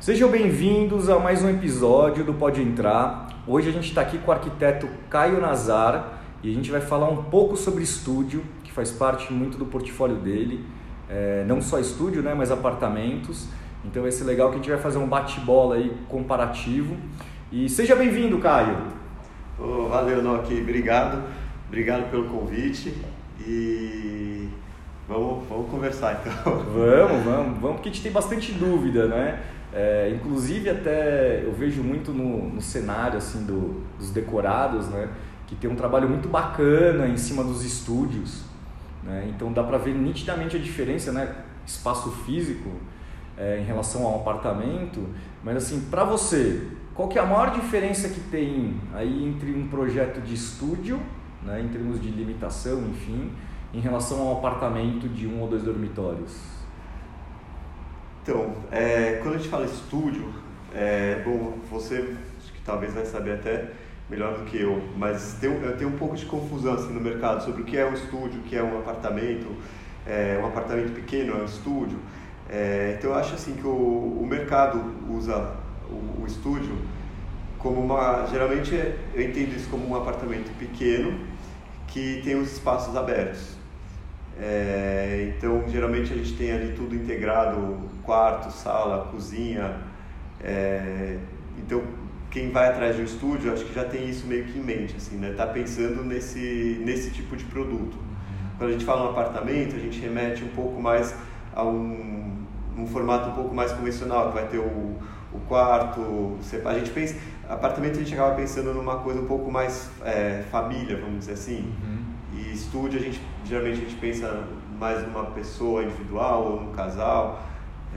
Sejam bem-vindos a mais um episódio do Pode Entrar. Hoje a gente está aqui com o arquiteto Caio Nazar e a gente vai falar um pouco sobre estúdio, que faz parte muito do portfólio dele. É, não só estúdio, né, mas apartamentos. Então vai ser legal que a gente vai fazer um bate-bola aí comparativo. E seja bem-vindo, Caio. Oh, valeu, Noki. Obrigado. Obrigado pelo convite. E vamos, vamos conversar então. Vamos, vamos, vamos, porque a gente tem bastante dúvida, né? É, inclusive até eu vejo muito no, no cenário assim do, dos decorados, né? Que tem um trabalho muito bacana em cima dos estúdios, né? Então dá para ver nitidamente a diferença, né? Espaço físico é, em relação ao apartamento, mas assim para você, qual que é a maior diferença que tem aí entre um projeto de estúdio, né? Em termos de limitação, enfim, em relação ao apartamento de um ou dois dormitórios? Então, é, quando a gente fala estúdio, é, bom, você acho que talvez vai saber até melhor do que eu, mas tem, eu tenho um pouco de confusão assim, no mercado sobre o que é um estúdio, o que é um apartamento, é, um apartamento pequeno é um estúdio. É, então eu acho assim que o, o mercado usa o, o estúdio como uma, geralmente eu entendo isso como um apartamento pequeno que tem os espaços abertos. É, então, geralmente a gente tem ali tudo integrado, quarto, sala, cozinha. É, então, quem vai atrás de um estúdio, acho que já tem isso meio que em mente, assim, né? Tá pensando nesse, nesse tipo de produto. Quando a gente fala um apartamento, a gente remete um pouco mais a um, um formato um pouco mais convencional, que vai ter o, o quarto, a gente pensa, apartamento a gente acaba pensando numa coisa um pouco mais é, família, vamos dizer assim. Uhum. E estúdio a gente geralmente a gente pensa mais numa pessoa individual ou num casal.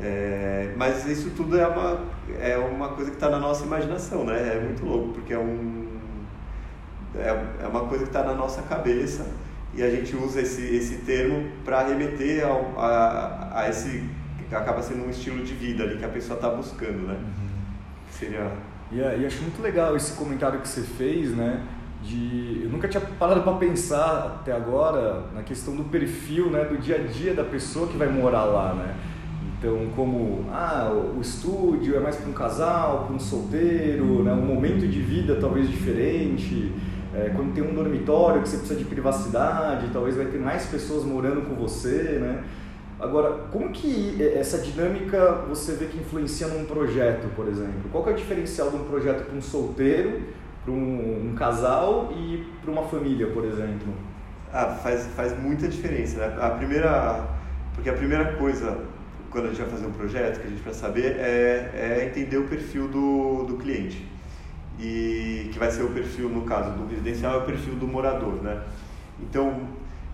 É, mas isso tudo é uma, é uma coisa que está na nossa imaginação, né? É muito louco, porque é, um, é, é uma coisa que está na nossa cabeça e a gente usa esse, esse termo para remeter ao, a, a esse que acaba sendo um estilo de vida ali que a pessoa está buscando, né? Uhum. Seria... E, e acho muito legal esse comentário que você fez, né? De eu nunca tinha parado para pensar até agora na questão do perfil, né, do dia a dia da pessoa que vai morar lá, né? Então, como ah, o estúdio é mais para um casal, para um solteiro, né, um momento de vida talvez diferente. É, quando tem um dormitório que você precisa de privacidade, talvez vai ter mais pessoas morando com você, né? Agora, como que essa dinâmica você vê que influencia num projeto, por exemplo? Qual que é o diferencial de um projeto para um solteiro para um, um, casal e para uma família, por exemplo? Ah, faz, faz muita diferença. Né? A primeira, porque a primeira coisa quando a gente vai fazer um projeto que a gente vai saber é, é entender o perfil do, do cliente e que vai ser o perfil no caso do residencial é o perfil do morador, né? Então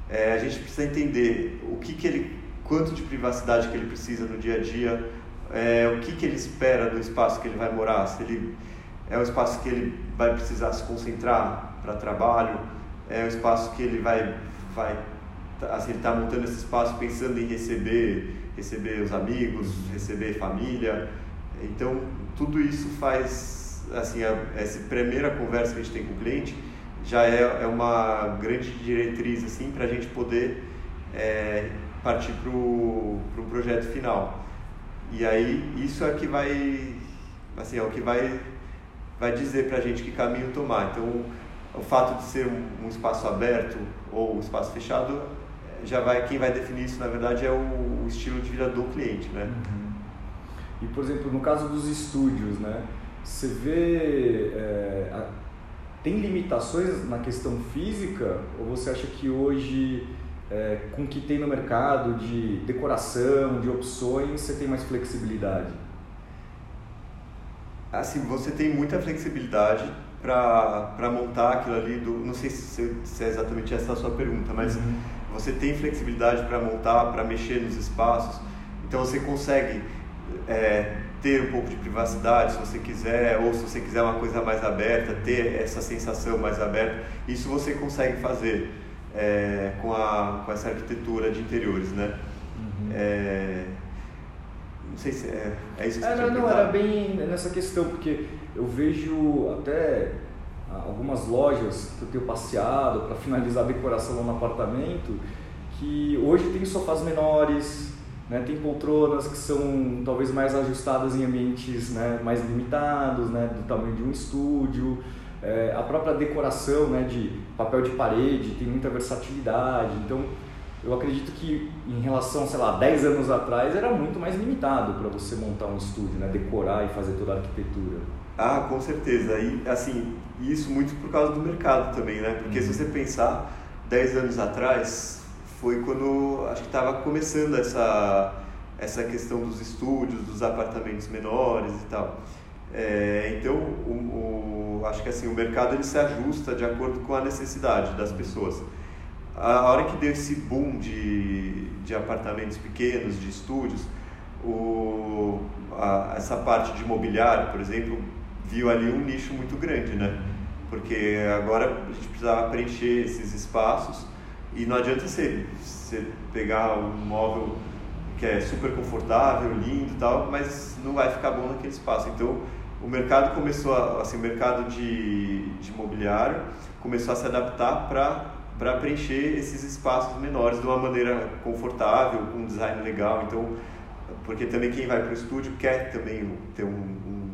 é, a gente precisa entender o que que ele, quanto de privacidade que ele precisa no dia a dia, é, o que que ele espera do espaço que ele vai morar, se ele é um espaço que ele vai precisar se concentrar para trabalho, é um espaço que ele vai, vai assim, ele está montando esse espaço pensando em receber, receber os amigos, receber família. Então, tudo isso faz, assim, a, essa primeira conversa que a gente tem com o cliente já é, é uma grande diretriz, assim, para a gente poder é, partir para o pro projeto final. E aí, isso é que vai, assim, é o que vai vai dizer para a gente que caminho tomar. Então, o fato de ser um, espaço aberto ou um espaço fechado, já vai quem vai definir isso, na verdade, é o, o estilo de vida do cliente, né? Uhum. E, por exemplo, no caso dos estúdios, né? Você vê... É, a, tem limitações na questão física ou você acha que hoje, é, com o que tem no mercado de decoração, de opções, você tem mais flexibilidade? Assim, você tem muita flexibilidade para montar aquilo ali do não sei se, se, é exatamente essa a sua pergunta mas uhum. você tem flexibilidade para montar para mexer nos espaços então você consegue é, ter um pouco de privacidade se você quiser ou se você quiser uma coisa mais aberta ter essa sensação mais aberta isso você consegue fazer é, com a com essa arquitetura de interiores né uhum. é, não sei se é, é isso que você é, Não, não, era bem nessa questão, porque eu vejo até algumas lojas que eu tenho passeado para finalizar a decoração lá no apartamento, que hoje tem sofás menores, né? Tem poltronas que são talvez mais ajustadas em ambientes né, mais limitados, né, do tamanho de um estúdio. É, a própria decoração né, de papel de parede tem muita versatilidade. Então, eu acredito que em relação, sei lá, 10 anos atrás era muito mais limitado para você montar um estúdio, né, decorar e fazer toda a arquitetura. Ah, com certeza. E assim, isso muito por causa do mercado também, né? Porque uhum. se você pensar 10 anos atrás, foi quando acho que estava começando essa essa questão dos estúdios, dos apartamentos menores e tal. É, então, o, o, acho que assim o mercado ele se ajusta de acordo com a necessidade das pessoas. A, hora que deu esse boom de, de apartamentos pequenos, de estúdios, o, a, essa parte de imobiliário, por exemplo, viu ali um nicho muito grande, né? Porque agora a gente precisava preencher esses espaços e não adianta você, você pegar um móvel que é super confortável, lindo e tal, mas não vai ficar bom naquele espaço. Então, o mercado começou, a, assim, o mercado de, de imobiliário começou a se adaptar para para preencher esses espaços menores de uma maneira confortável, com um design legal. Então, porque também quem vai para o estúdio quer também ter um, um,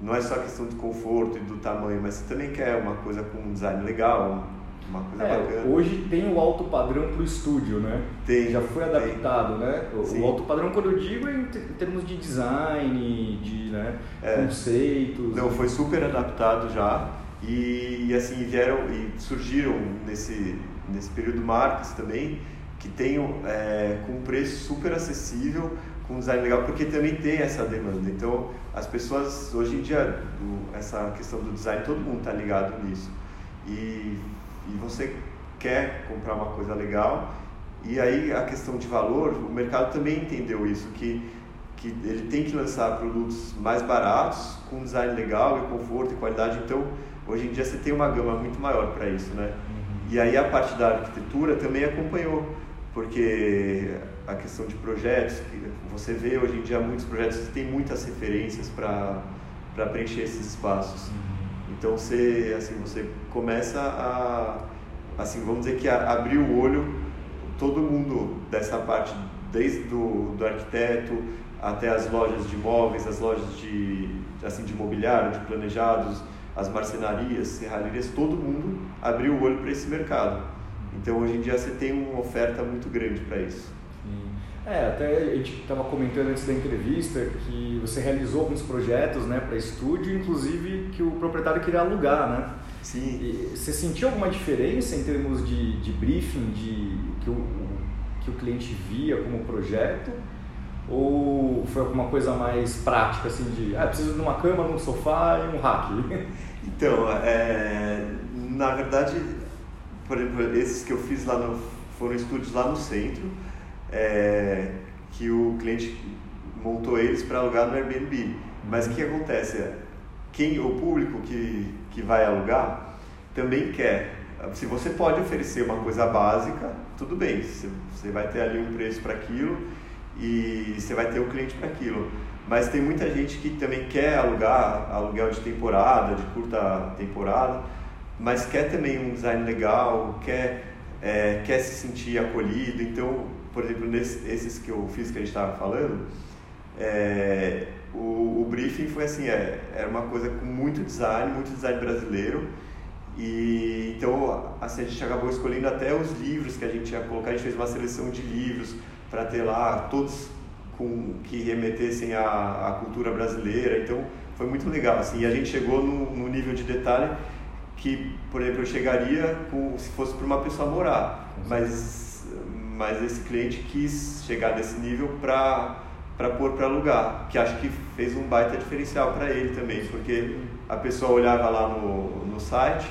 não é só questão de conforto e do tamanho, mas você também quer uma coisa com um design legal, uma coisa é, bacana. Hoje tem o alto padrão para o estúdio, né? Tem. Já foi adaptado, tem. né? O, o, alto padrão, quando eu digo, é em, termos de design, de né, é. conceitos. Não, foi super adaptado já. E, assim vieram e surgiram nesse nesse período marcas também que tenham é, com um preço super acessível com um design legal porque também tem essa demanda. Então as pessoas hoje em dia do, essa questão do design todo mundo está ligado nisso. E e você quer comprar uma coisa legal e aí a questão de valor, o mercado também entendeu isso, que, que ele tem que lançar produtos mais baratos, com design legal e conforto e qualidade, então hoje em dia você tem uma gama muito maior para isso, né? Uhum. E aí a parte da arquitetura também acompanhou, porque a questão de projetos, você vê hoje em dia muitos projetos que têm muitas referências para preencher esses espaços. Uhum. Então você, assim, você começa a, assim, vamos dizer que a, abrir o olho, todo mundo dessa parte, desde do, do arquiteto até as lojas de imóveis, as lojas de, assim, de imobiliário, de planejados, as marcenarias, serralherias, todo mundo abriu o olho para esse mercado. Então hoje em dia você tem uma oferta muito grande para isso. É, até a gente estava comentando antes da entrevista que você realizou alguns projetos né, para estúdio, inclusive que o proprietário queria alugar, né? Sim. E você sentiu alguma diferença em termos de, de briefing, de que o, que o cliente via como projeto? Ou foi alguma coisa mais prática, assim, de ah, preciso de uma cama, um sofá e um rack? Então, é, na verdade, por exemplo, esses que eu fiz lá no, foram estúdios lá no centro, é, que o cliente montou eles para alugar no Airbnb. Mas o que acontece? Quem, o público que, que vai alugar também quer. Se você pode oferecer uma coisa básica, tudo bem, você, vai ter ali um preço para aquilo e você vai ter um cliente para aquilo. Mas tem muita gente que também quer alugar aluguel de temporada, de curta temporada, mas quer também um design legal, quer, é, quer se sentir acolhido. Então, por exemplo, nesses esses que eu fiz que a gente estava falando, é, o, o, briefing foi assim, é, era uma coisa com muito design, muito design brasileiro, e então assim, a gente acabou escolhendo até os livros que a gente ia colocar, a gente fez uma seleção de livros para ter lá todos com, que remetessem à, à cultura brasileira, então foi muito legal, assim, e a gente chegou no, no nível de detalhe que, por exemplo, eu chegaria com, se fosse para uma pessoa morar, mas mas esse cliente quis chegar nesse nível para para pôr para alugar, que acho que fez um baita diferencial para ele também, porque a pessoa olhava lá no, no site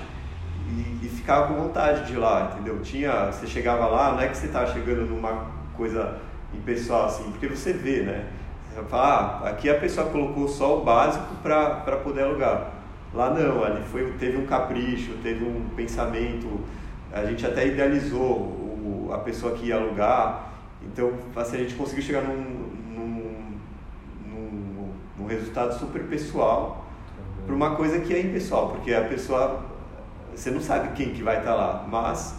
e, e, ficava com vontade de ir lá, entendeu? Tinha, você chegava lá, não é que você estava chegando numa coisa impessoal assim, porque você vê, né? Você fala, ah, aqui a pessoa colocou só o básico para poder alugar. Lá não, ali foi, teve um capricho, teve um pensamento, a gente até idealizou a pessoa que ia alugar. Então, assim, a gente conseguiu chegar num, num, num, num resultado super pessoal para uma coisa que é impessoal, porque a pessoa, você não sabe quem que vai estar lá, mas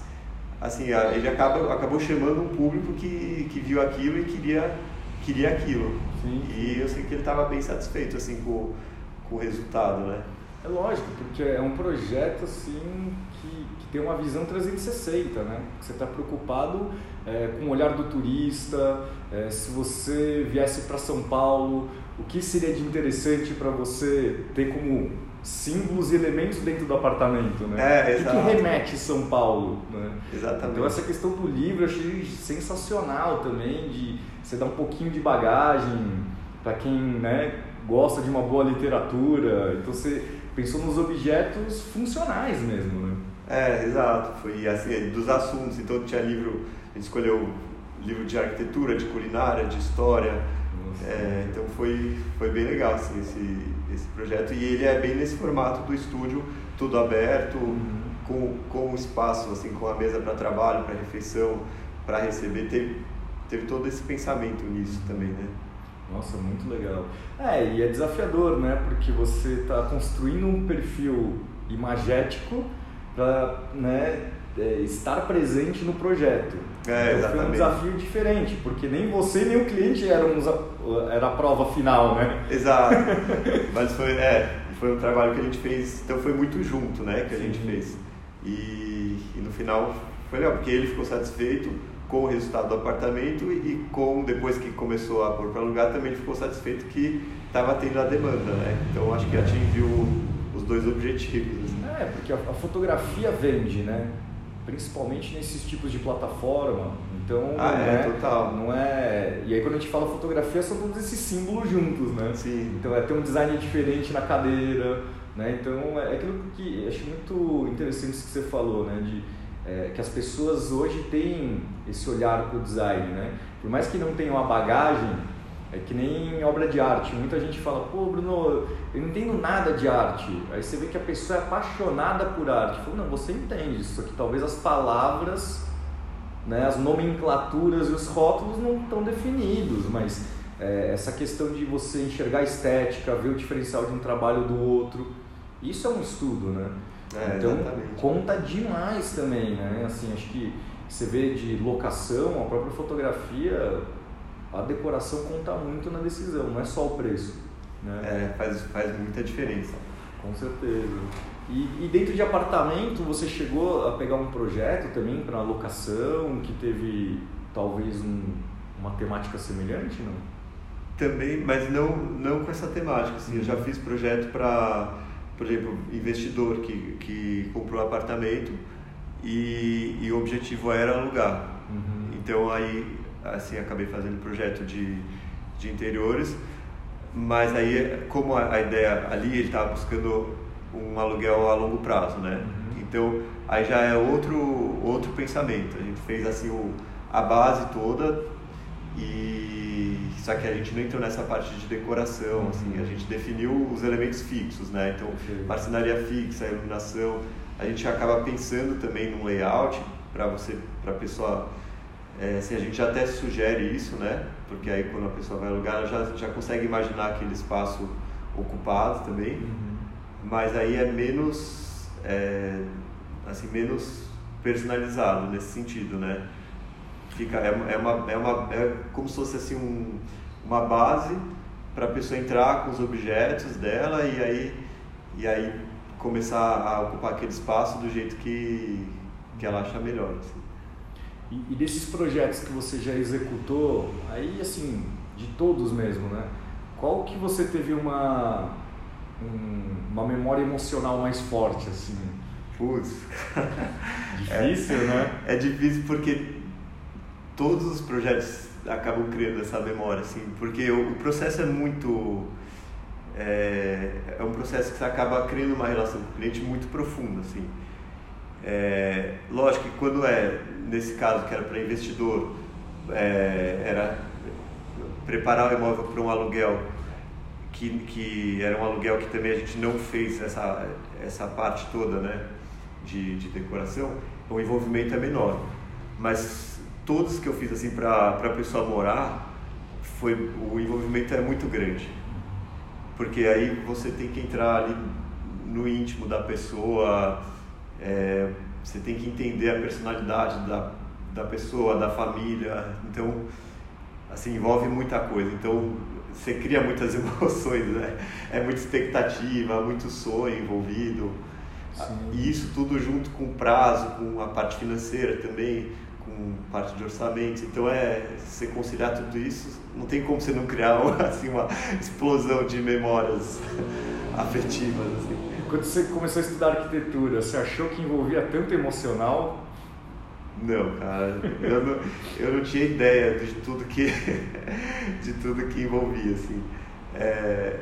assim, ele acaba, acabou chamando um público que, que viu aquilo e queria, queria aquilo. Sim. E eu sei que ele estava bem satisfeito assim com, com o resultado, né? É lógico, porque é um projeto assim que, que tem uma visão 360, né? Você está preocupado é, com o olhar do turista, é, se você viesse para São Paulo, o que seria de interessante para você ter como símbolos e elementos dentro do apartamento, né? É, o que, que remete São Paulo, né? Exatamente. Então essa questão do livro eu achei sensacional também, de você dar um pouquinho de bagagem para quem né, gosta de uma boa literatura. Então você pensou nos objetos funcionais mesmo, né? É, exato. Foi assim, dos assuntos. Então tinha livro, a gente escolheu livro de arquitetura, de culinária, de história. É, então foi, foi bem legal assim, esse, esse projeto. E ele é bem nesse formato do estúdio, tudo aberto, uhum. com, com espaço, assim, com a mesa para trabalho, para refeição, para receber. Teve, teve todo esse pensamento nisso também, né? Nossa, muito legal. É, e é desafiador, né? Porque você está construindo um perfil imagético para né, é, estar presente no projeto. É, então foi um desafio diferente, porque nem você nem o cliente eram era a prova final, né? Exato. Mas foi, é, foi um trabalho que a gente fez, então foi muito junto, né, que a gente fez. E, e no final foi legal, porque ele ficou satisfeito, com o resultado do apartamento e com depois que começou a pôr para alugar também ele ficou satisfeito que estava tendo a demanda, né? Então acho que atingiu os dois objetivos. Assim. É, porque a, a, fotografia vende, né? Principalmente nesses tipos de plataforma. Então ah, não é, é, total. não é. E aí quando a gente fala fotografia são todos esses símbolos juntos, né? Sim. Então é ter um design diferente na cadeira, né? Então é aquilo que acho muito interessante isso que você falou, né? De, é, que as pessoas hoje têm esse olhar para o design, né? Por mais que não tenham a bagagem, é que nem obra de arte. Muita gente fala, pô, Bruno, eu não entendo nada de arte. Aí você vê que a pessoa é apaixonada por arte. Fala, não, você entende isso aqui. Talvez as palavras, né, as nomenclaturas e os rótulos não estão definidos, mas é, essa questão de você enxergar a estética, ver o diferencial de um trabalho do outro, isso é um estudo, né? É, então exatamente. conta demais também, né? Assim, acho que você vê de locação, a própria fotografia, a decoração conta muito na decisão, não é só o preço. Né? É, faz, faz muita diferença. Com certeza. E, e dentro de apartamento, você chegou a pegar um projeto também para locação que teve talvez um, uma temática semelhante, não? Também, mas não, não com essa temática. Assim, Eu já uhum. fiz projeto para por exemplo, investidor que, que comprou um apartamento e, e o objetivo era alugar. Uhum. Então aí assim acabei fazendo projeto de, de interiores, mas aí como a, a ideia ali ele estava buscando um aluguel a longo prazo, né? Uhum. Então aí já é outro outro pensamento. A gente fez assim o, a base toda e só que a gente não entrou nessa parte de decoração, uhum. assim, a gente definiu os elementos fixos, né? Então, marcenaria fixa, iluminação, a gente acaba pensando também num layout para você, para pessoa, é, assim, a gente até sugere isso, né? Porque aí quando a pessoa vai alugar, ela já, já consegue imaginar aquele espaço ocupado também, uhum. mas aí é menos, é, assim, menos personalizado nesse sentido, né? fica é, é, uma, é, uma, é como se fosse assim um, uma base para a pessoa entrar com os objetos dela e aí e aí começar a ocupar aquele espaço do jeito que, que ela acha melhor. Assim. E, e desses projetos que você já executou, aí assim, de todos mesmo, né? Qual que você teve uma, um, uma memória emocional mais forte, assim? Putz. Difícil, é, né? É difícil porque todos os projetos acabam criando essa memória, assim, porque o, o processo é muito é, é, um processo que você acaba criando uma relação com o cliente muito profunda, assim. É, lógico que quando é nesse caso que era para investidor, é, era preparar o imóvel para um aluguel que, que era um aluguel que também a gente não fez essa essa parte toda, né, de, de decoração, o envolvimento é menor, mas todos que eu fiz assim para a pessoa morar, foi o envolvimento é muito grande. Porque aí você tem que entrar ali no íntimo da pessoa, é, você tem que entender a personalidade da, da pessoa, da família. Então, assim, envolve muita coisa. Então, você cria muitas emoções, né? É muita expectativa, muito sonho envolvido. Sim. E isso tudo junto com o prazo, com a parte financeira também, com parte de orçamento. Então, é você conciliar tudo isso, não tem como você não criar assim, uma explosão de memórias afetivas. Assim. Quando você começou a estudar arquitetura, você achou que envolvia tanto emocional? Não, cara, eu não, eu não tinha ideia de tudo que, de tudo que envolvia, assim. É,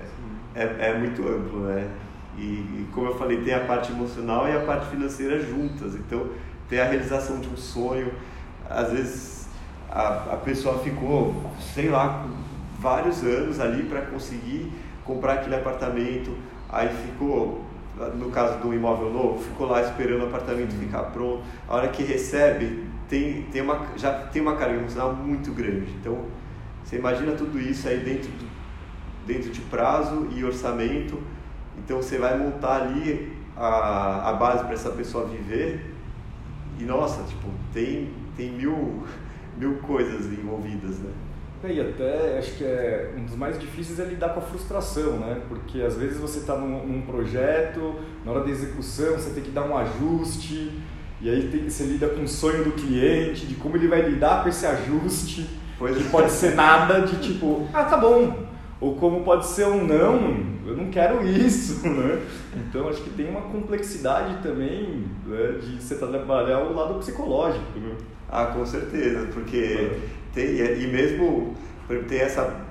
é, é muito amplo, né? E, e, como eu falei, tem a parte emocional e a parte financeira juntas. Então, tem a realização de um sonho. Às vezes, a, a pessoa ficou, sei lá, vários anos ali para conseguir comprar aquele apartamento. Aí ficou no caso do imóvel novo, ficou lá esperando o apartamento ficar pronto. A hora que recebe, tem, tem uma, já tem uma carga emocional muito grande. Então, você imagina tudo isso aí dentro, do, dentro de prazo e orçamento. Então, você vai montar ali a, a base para essa pessoa viver. E, nossa, tipo, tem, tem mil, mil coisas envolvidas, né? E até acho que é um dos mais difíceis é lidar com a frustração, né? Porque às vezes você está num, num, projeto, na hora da execução você tem que dar um ajuste, e aí tem, você lida com o sonho do cliente, de como ele vai lidar com esse ajuste, pois que pode ser nada de tipo, ah, tá bom, ou como pode ser um não, eu não quero isso, né? Então acho que tem uma complexidade também né, de você trabalhar o lado psicológico. Né? Ah, com certeza, porque é tem, e mesmo tem essa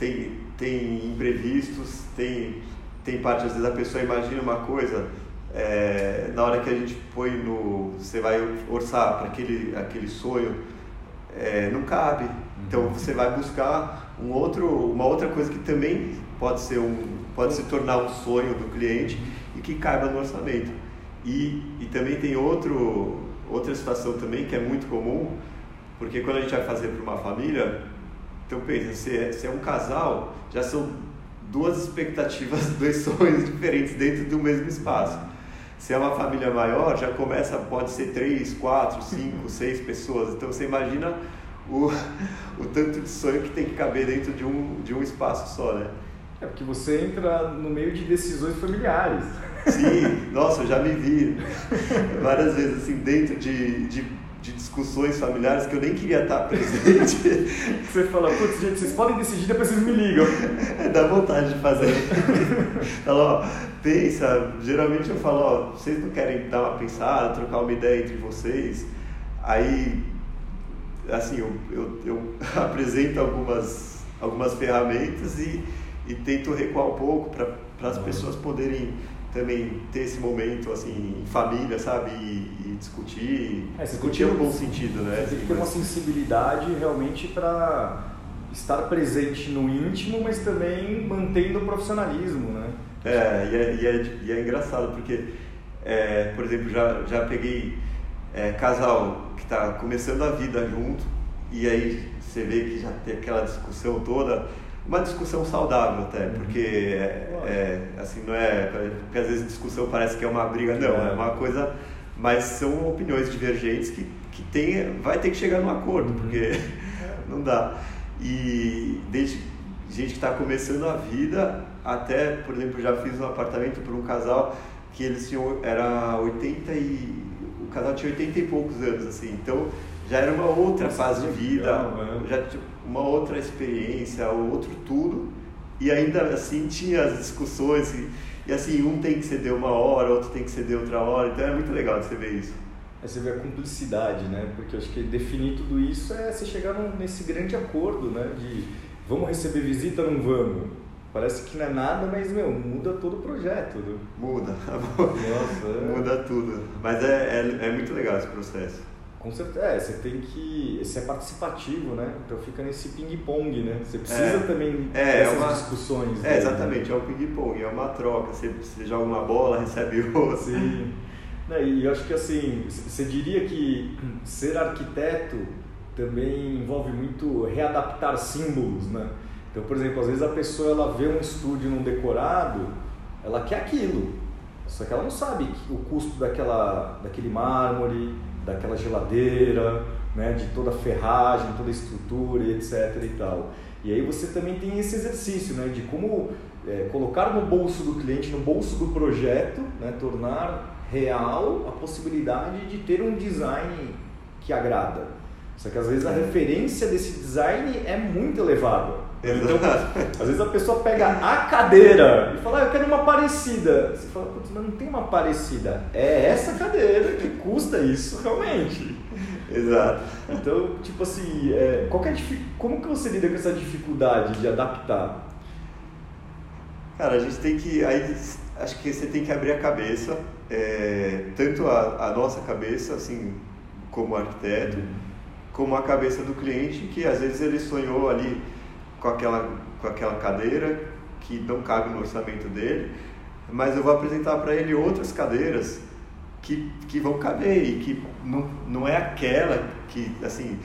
tem, tem imprevistos, tem, tem parte, às vezes a pessoa imagina uma coisa, é, na hora que a gente põe no. Você vai orçar para aquele, aquele sonho, é, não cabe. Então uhum. você vai buscar um outro, uma outra coisa que também pode ser um, pode se tornar um sonho do cliente e que caiba no orçamento. E, e também tem outro, outra situação também que é muito comum, porque quando a gente vai fazer para uma família, então pensa, se é, se é um casal, já são duas expectativas, dois sonhos diferentes dentro do mesmo espaço. Se é uma família maior, já começa, pode ser três, quatro, cinco, seis pessoas. Então você imagina o, o tanto de sonho que tem que caber dentro de um, de um espaço só, né? É porque você entra no meio de decisões familiares. Sim, nossa, eu já me vi várias vezes assim, dentro de, de de discussões familiares que eu nem queria estar presente. Você fala, putz, gente, vocês podem decidir, depois vocês me ligam. Dá vontade de fazer. Fala, ó, pensa, geralmente eu falo, ó, vocês não querem dar uma pensada, trocar uma ideia entre vocês? Aí, assim, eu, eu, eu apresento algumas, algumas ferramentas e, e tento recuar um pouco para as pessoas poderem também ter esse momento assim em família, sabe? E, e discutir, é, discutir no bom sentido, né? Você tem que ter uma sensibilidade realmente para estar presente no íntimo, mas também mantendo o profissionalismo, né? É, e é, e é, e é engraçado porque, é, por exemplo, já, já peguei é, casal que está começando a vida junto e aí você vê que já tem aquela discussão toda uma discussão saudável até, uhum. porque é, é, assim, não é. Porque às vezes discussão parece que é uma briga, não, é, é uma coisa. Mas são opiniões divergentes que, que tem, vai ter que chegar num acordo, uhum. porque é. não dá. E desde gente que está começando a vida, até, por exemplo, já fiz um apartamento para um casal que eles tinham, era 80 e. O casal tinha 80 e poucos anos, assim, então já era uma outra Nossa, fase de vida, legal, né? já uma outra experiência, outro tudo, e ainda assim tinha as discussões, e, e assim, um tem que ceder uma hora, outro tem que ceder outra hora, então é muito legal de você ver isso. Aí você vê a cumplicidade, né? Porque acho que definir tudo isso é você chegar nesse grande acordo, né? De vamos receber visita ou não vamos? Parece que não é nada, mas, meu, muda todo o projeto. Né? Muda. Nossa, é... Muda tudo. Mas é, é, é muito legal esse processo. Com certeza, é, você tem que. Você é participativo, né? Então fica nesse ping-pong, né? Você precisa é, também é, é dessas uma, discussões. É, exatamente, é o ping-pong, é uma troca. Você, você joga uma bola, recebe outra. Sim. E eu acho que assim, você diria que ser arquiteto também envolve muito readaptar símbolos, né? Então, por exemplo, às vezes a pessoa ela vê um estúdio num decorado, ela quer aquilo. Só que ela não sabe o custo daquela, daquele mármore, daquela geladeira, né, de toda a ferragem, toda a estrutura, etc. e tal. E aí você também tem esse exercício né, de como é, colocar no bolso do cliente, no bolso do projeto, né, tornar real a possibilidade de ter um design que agrada. Só que às vezes a referência desse design é muito elevada. Então, às vezes a pessoa pega a cadeira e fala, ah, eu quero uma parecida. Você fala, putz, mas não tem uma parecida. É essa cadeira que custa isso realmente. Exato. Então, tipo assim, é, qual é como que você lida com essa dificuldade de adaptar? Cara, a gente tem que. Aí, acho que você tem que abrir a cabeça, é, tanto a, a, nossa cabeça, assim, como arquiteto, como a cabeça do cliente, que às vezes ele sonhou ali com aquela, com aquela cadeira que não cabe no orçamento dele, mas eu vou apresentar para ele outras cadeiras que, que vão caber e que não, não é aquela que, assim,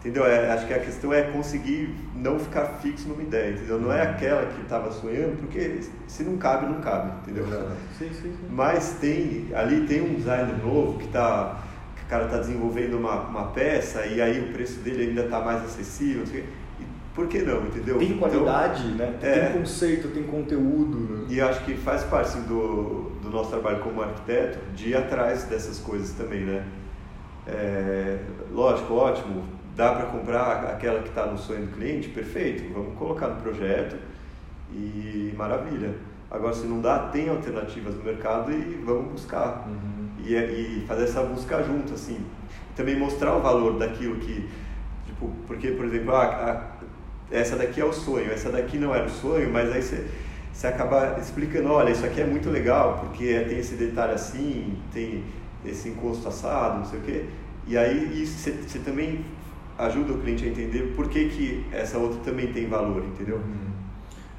entendeu? É, acho que a questão é conseguir não ficar fixo numa ideia, entendeu? Não é aquela que estava sonhando, porque se não cabe, não cabe, entendeu? Sim, sim, sim. Mas tem, ali tem um designer novo que está que o cara está desenvolvendo uma, uma peça e aí o preço dele ainda está mais acessível, não sei o quê por que não, entendeu? Tem qualidade, então, né? Tem é, conceito, tem conteúdo. Né? E acho que faz parte do, do nosso trabalho como arquiteto de ir atrás dessas coisas também, né? É, lógico, ótimo, dá para comprar aquela que está no sonho do cliente? Perfeito, vamos colocar no projeto e maravilha. Agora, se não dá, tem alternativas no mercado e vamos buscar. Uhum. E, é, e fazer essa busca junto, assim. Também mostrar o valor daquilo que. Tipo, porque, por exemplo, a, a essa daqui é o sonho, essa daqui não era o sonho, mas aí você, você acaba explicando, olha, isso aqui é muito legal, porque tem esse detalhe assim, tem esse encosto assado, não sei o quê. E aí isso, você, você também ajuda o cliente a entender por que, que essa outra também tem valor, entendeu?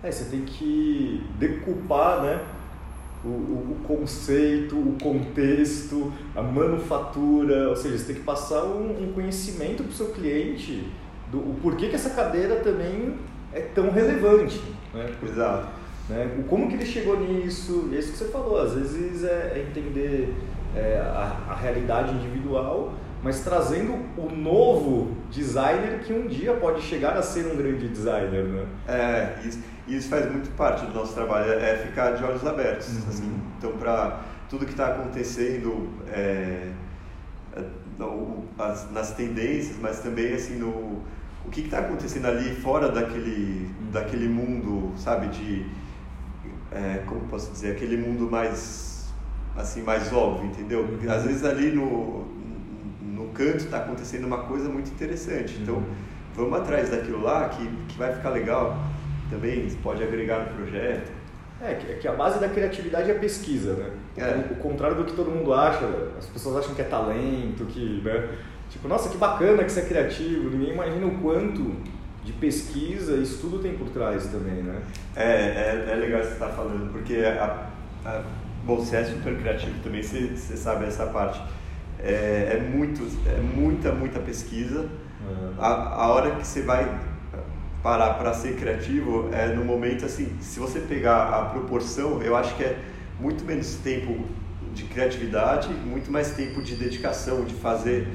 É, você tem que decupar, né? O, o, conceito, o contexto, a manufatura, ou seja, você tem que passar um, um conhecimento para o seu cliente do o porquê que essa cadeira também é tão relevante. Né? Exato. Né? Como que ele chegou nisso? É isso que você falou, às vezes é, é entender é, a, a, realidade individual, mas trazendo o novo designer que um dia pode chegar a ser um grande designer. Né? É, isso, isso faz muito parte do nosso trabalho, é ficar de olhos abertos. Uhum. Assim. Então, para tudo que está acontecendo, é, no, as, nas tendências, mas também assim no o que está acontecendo ali fora daquele daquele mundo, sabe, de é, como posso dizer, aquele mundo mais assim mais óbvio, entendeu? Uhum. Às vezes ali no no canto está acontecendo uma coisa muito interessante. Então, uhum. vamos atrás daquilo lá que, que vai ficar legal também, pode agregar no projeto. É, que a base da criatividade é a pesquisa, né? É. O, contrário do que todo mundo acha, as pessoas acham que é talento, que, né? Tipo, nossa, que bacana que você é criativo, ninguém imagina o quanto de pesquisa e estudo tem por trás também, né? É, é, é legal você estar tá falando, porque a, a, bom, você é super criativo também, você, você sabe essa parte. É, é, muito, é muita, muita pesquisa. Uhum. A, a hora que você vai parar para ser criativo é no momento assim, se você pegar a proporção, eu acho que é muito menos tempo de criatividade, muito mais tempo de dedicação, de fazer,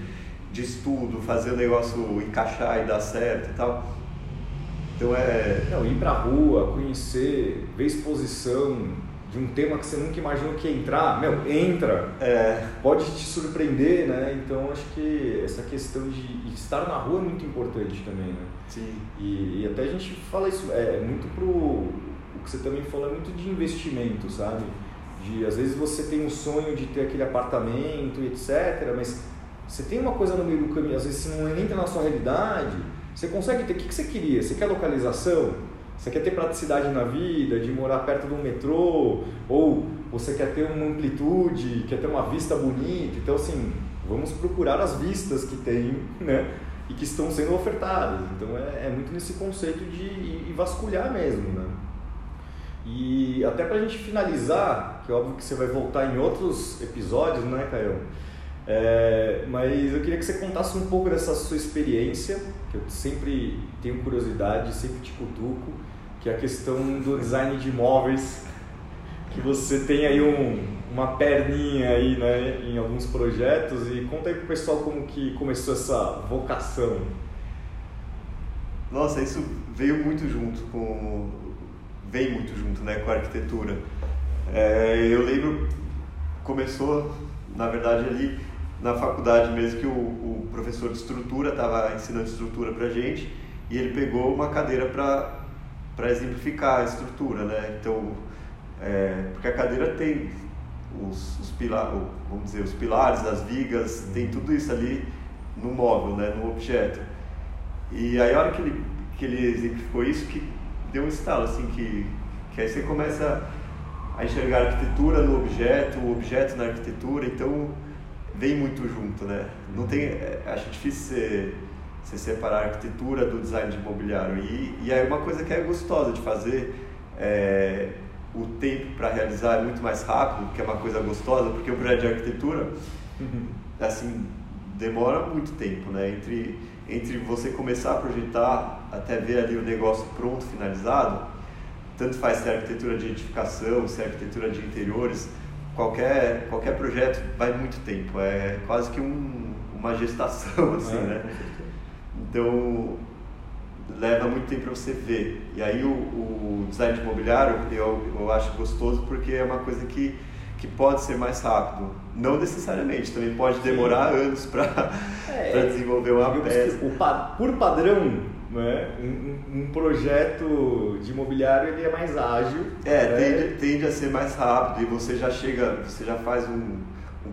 de estudo, fazer o negócio encaixar e dar certo e tal. Então é. Não, ir pra rua, conhecer, ver exposição, de um tema que você nunca imaginou que ia entrar, meu, entra. É. Pode te surpreender, né? Então acho que essa questão de estar na rua é muito importante também, né? Sim. E, e até a gente fala isso, é muito pro. O que você também falou é muito de investimento, sabe? De às vezes você tem um sonho de ter aquele apartamento, etc., mas você tem uma coisa no meio do caminho, às vezes você não entra na sua realidade, você consegue ter. O que, que você queria? Você quer localização? Você quer ter praticidade na vida, de morar perto de um metrô, ou você quer ter uma amplitude, quer ter uma vista bonita. Então, assim, vamos procurar as vistas que tem, né? E que estão sendo ofertadas. Então, é, é muito nesse conceito de ir vasculhar mesmo, né? E até para a gente finalizar, que é óbvio que você vai voltar em outros episódios, né, Caio? É, mas eu queria que você contasse um pouco dessa sua experiência, que eu sempre tenho curiosidade, sempre te cutuco, que é a questão do design de imóveis. que você tem aí um, uma perninha aí, né, em alguns projetos e conta aí pro pessoal como que começou essa vocação. Nossa, isso veio muito junto com vem muito junto, né, com a arquitetura. É, eu lembro começou, na verdade, ali na faculdade mesmo que o, o professor de estrutura estava ensinando estrutura para gente e ele pegou uma cadeira para para exemplificar a estrutura, né? Então, é, porque a cadeira tem os, os pilares, vamos dizer, os pilares, as vigas, tem tudo isso ali no móvel, né? No objeto. E aí a hora que ele que ele exemplificou isso que deu um estalo assim que que aí você começa a enxergar a arquitetura no objeto, o objeto na arquitetura, então vem muito junto, né? Não tem, é, acho difícil você, você separar a arquitetura do design de imobiliário. E, e aí uma coisa que é gostosa de fazer, é, o tempo para realizar é muito mais rápido, que é uma coisa gostosa, porque o projeto de arquitetura, uhum. assim, demora muito tempo, né? Entre, entre você começar a projetar até ver ali o negócio pronto, finalizado, tanto faz se é arquitetura de edificação, se é arquitetura de interiores, qualquer, qualquer projeto vai muito tempo, é quase que um, uma gestação, assim, é, né? Então, leva muito tempo para você ver. E aí o, o design de imobiliário eu, eu acho gostoso porque é uma coisa que, que pode ser mais rápido. Não necessariamente, também pode demorar Sim. anos para é, desenvolver uma peça. O, por padrão, né? Um, um, projeto de imobiliário ele é mais ágil. É, né? tende, tende, a ser mais rápido e você já chega, você já faz um, um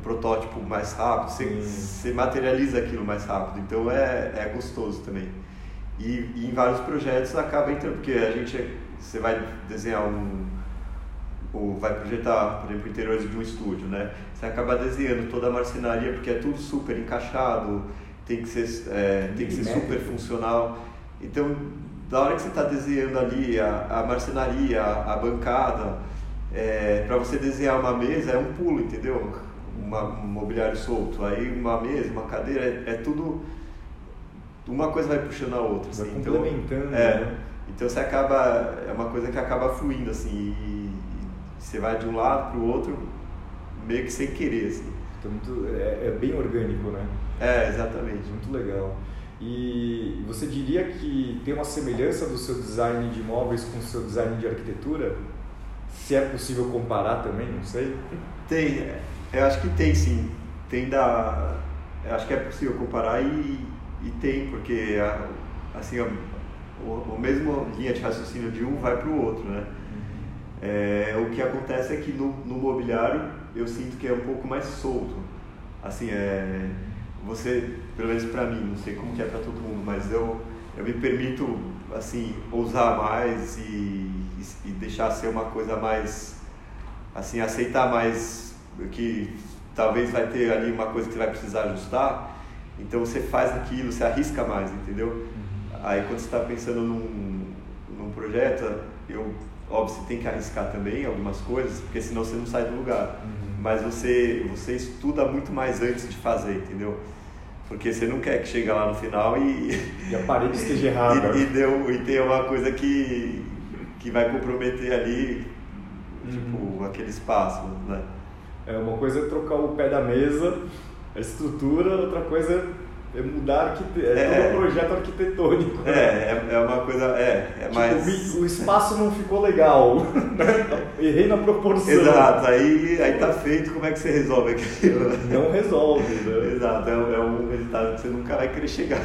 protótipo mais rápido, você, você, materializa aquilo mais rápido, então é, é gostoso também. E, e, em vários projetos acaba entrando, porque a gente, você vai desenhar um, ou vai projetar, por exemplo, interiores de um estúdio, né? Você acaba desenhando toda a marcenaria porque é tudo super encaixado, tem que ser, é, tem que ser super funcional. Então, da hora que você está desenhando ali a, a marcenaria, a, a bancada, é, para você desenhar uma mesa é um pulo, entendeu? Uma, um mobiliário solto. Aí uma mesa, uma cadeira, é, é tudo. Uma coisa vai puxando a outra. Vai assim. complementando. Então, é, né? então você acaba. É uma coisa que acaba fluindo assim. E, e você vai de um lado para o outro meio que sem querer. Assim. Então, muito, é, é bem orgânico, né? É, exatamente. Muito legal. E você diria que tem uma semelhança do seu design de imóveis com o seu design de arquitetura? Se é possível comparar também, não sei. Tem, eu acho que tem sim. Tem da. Eu acho que é possível comparar e, e tem, porque assim, o, o mesmo linha de raciocínio de um vai para o outro, né? Uhum. É, o que acontece é que no, no mobiliário eu sinto que é um pouco mais solto. Assim, é você, pelo menos para mim, não sei como que é para todo mundo, mas eu, eu me permito, assim, ousar mais e, e, e deixar ser uma coisa mais, assim, aceitar mais que talvez vai ter ali uma coisa que você vai precisar ajustar, então você faz aquilo, você arrisca mais, entendeu? Uhum. Aí quando você está pensando num, num projeto, eu, óbvio, você tem que arriscar também algumas coisas, porque senão você não sai do lugar. Uhum. Mas você, você estuda muito mais antes de fazer, entendeu? Porque você não quer que chegue lá no final e. E a parede esteja errada. e, e, deu, e tenha uma coisa que, que vai comprometer ali, tipo, uhum. aquele espaço, né? É, uma coisa é trocar o pé da mesa, a estrutura, outra coisa é mudar arquite... é, é todo um projeto arquitetônico. É, é, é, uma coisa. É, é tipo, mais. O, espaço não ficou legal. Errei na proporção. Exato, aí, aí tá feito, como é que você resolve aquilo? Não resolve, né? Exato, é, é um resultado que você nunca vai querer chegar.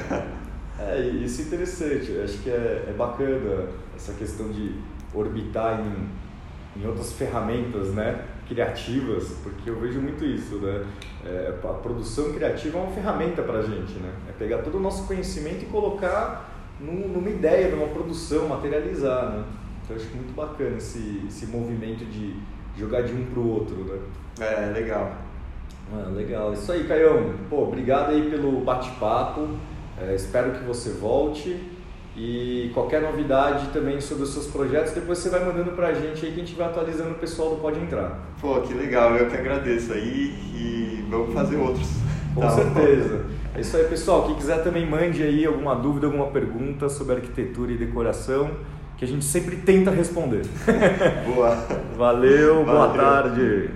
É, isso é interessante, acho que é, é bacana essa questão de orbitar em, em outras ferramentas, né? Criativas, porque eu vejo muito isso, né? É, a produção criativa é uma ferramenta para a gente, né? É pegar todo o nosso conhecimento e colocar num, numa ideia, numa produção, materializar, né? Então eu acho muito bacana esse, esse movimento de jogar de um para o outro, né? É, legal. Ah, legal. Isso aí, Caião. Pô, obrigado aí pelo bate-papo. É, espero que você volte. E qualquer novidade também sobre os seus projetos, depois você vai mandando pra gente aí que a gente vai atualizando o pessoal do Pode Entrar. Pô, que legal, eu que agradeço aí e vamos fazer outros. Com tá, certeza. É isso aí, pessoal. Quem quiser também mande aí alguma dúvida, alguma pergunta sobre arquitetura e decoração que a gente sempre tenta responder. Boa. Valeu, boa tarde.